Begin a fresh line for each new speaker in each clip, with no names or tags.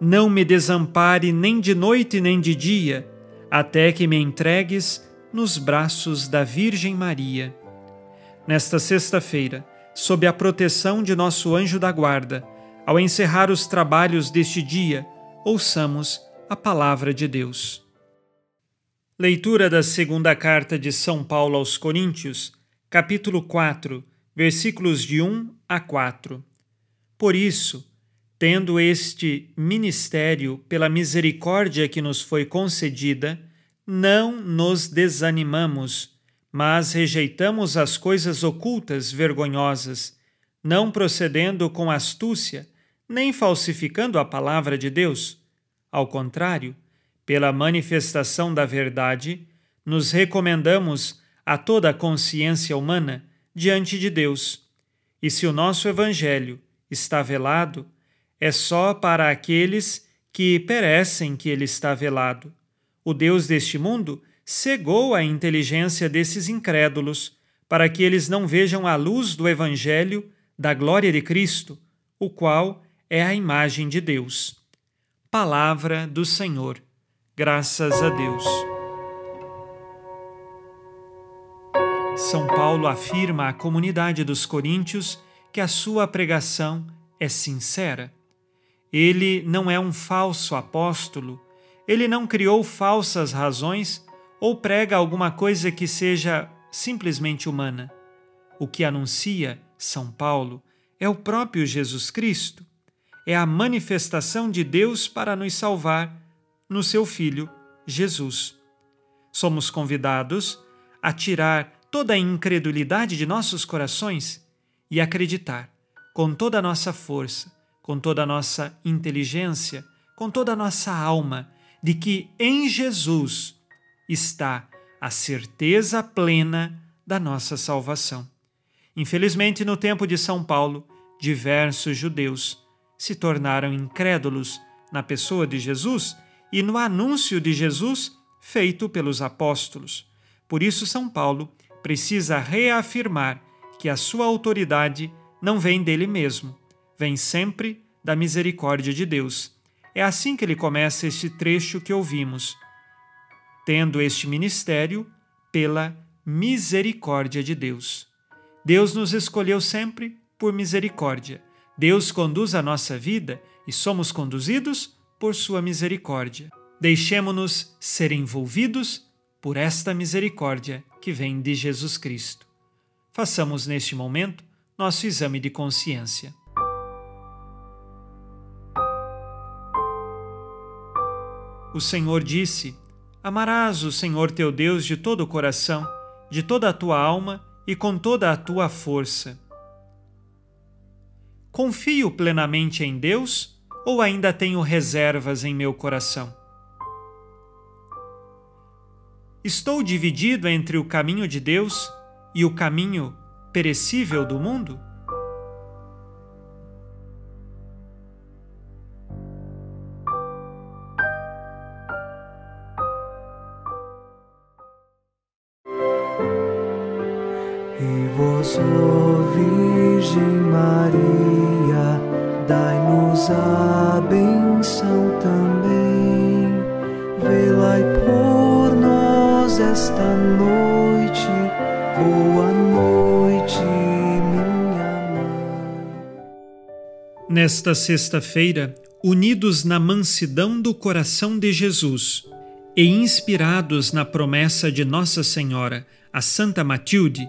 não me desampare nem de noite nem de dia, até que me entregues nos braços da Virgem Maria. Nesta sexta-feira, sob a proteção de nosso anjo da guarda, ao encerrar os trabalhos deste dia, ouçamos a palavra de Deus. Leitura da segunda carta de São Paulo aos Coríntios, capítulo 4, versículos de 1 a 4. Por isso, tendo este ministério pela misericórdia que nos foi concedida, não nos desanimamos, mas rejeitamos as coisas ocultas vergonhosas, não procedendo com astúcia, nem falsificando a palavra de Deus. Ao contrário, pela manifestação da verdade, nos recomendamos a toda a consciência humana diante de Deus. E se o nosso Evangelho está velado, é só para aqueles que perecem que ele está velado. O Deus deste mundo cegou a inteligência desses incrédulos, para que eles não vejam a luz do Evangelho da glória de Cristo, o qual é a imagem de Deus. Palavra do Senhor. Graças a Deus. São Paulo afirma à comunidade dos coríntios que a sua pregação é sincera. Ele não é um falso apóstolo, ele não criou falsas razões ou prega alguma coisa que seja simplesmente humana. O que anuncia São Paulo é o próprio Jesus Cristo, é a manifestação de Deus para nos salvar no seu Filho, Jesus. Somos convidados a tirar toda a incredulidade de nossos corações e acreditar com toda a nossa força com toda a nossa inteligência, com toda a nossa alma, de que em Jesus está a certeza plena da nossa salvação. Infelizmente, no tempo de São Paulo, diversos judeus se tornaram incrédulos na pessoa de Jesus e no anúncio de Jesus feito pelos apóstolos. Por isso, São Paulo precisa reafirmar que a sua autoridade não vem dele mesmo, vem sempre da misericórdia de Deus. É assim que ele começa este trecho que ouvimos. Tendo este ministério pela misericórdia de Deus. Deus nos escolheu sempre por misericórdia. Deus conduz a nossa vida e somos conduzidos por sua misericórdia. Deixemo-nos ser envolvidos por esta misericórdia que vem de Jesus Cristo. Façamos neste momento nosso exame de consciência. O Senhor disse: Amarás o Senhor teu Deus de todo o coração, de toda a tua alma e com toda a tua força. Confio plenamente em Deus ou ainda tenho reservas em meu coração? Estou dividido entre o caminho de Deus e o caminho perecível do mundo?
Ó Virgem Maria, dai-nos a benção também. Por nós esta noite, boa noite, minha mãe.
Nesta sexta-feira, unidos na mansidão do coração de Jesus e inspirados na promessa de Nossa Senhora, a Santa Matilde,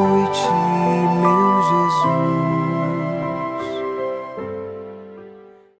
ti, meu Jesus.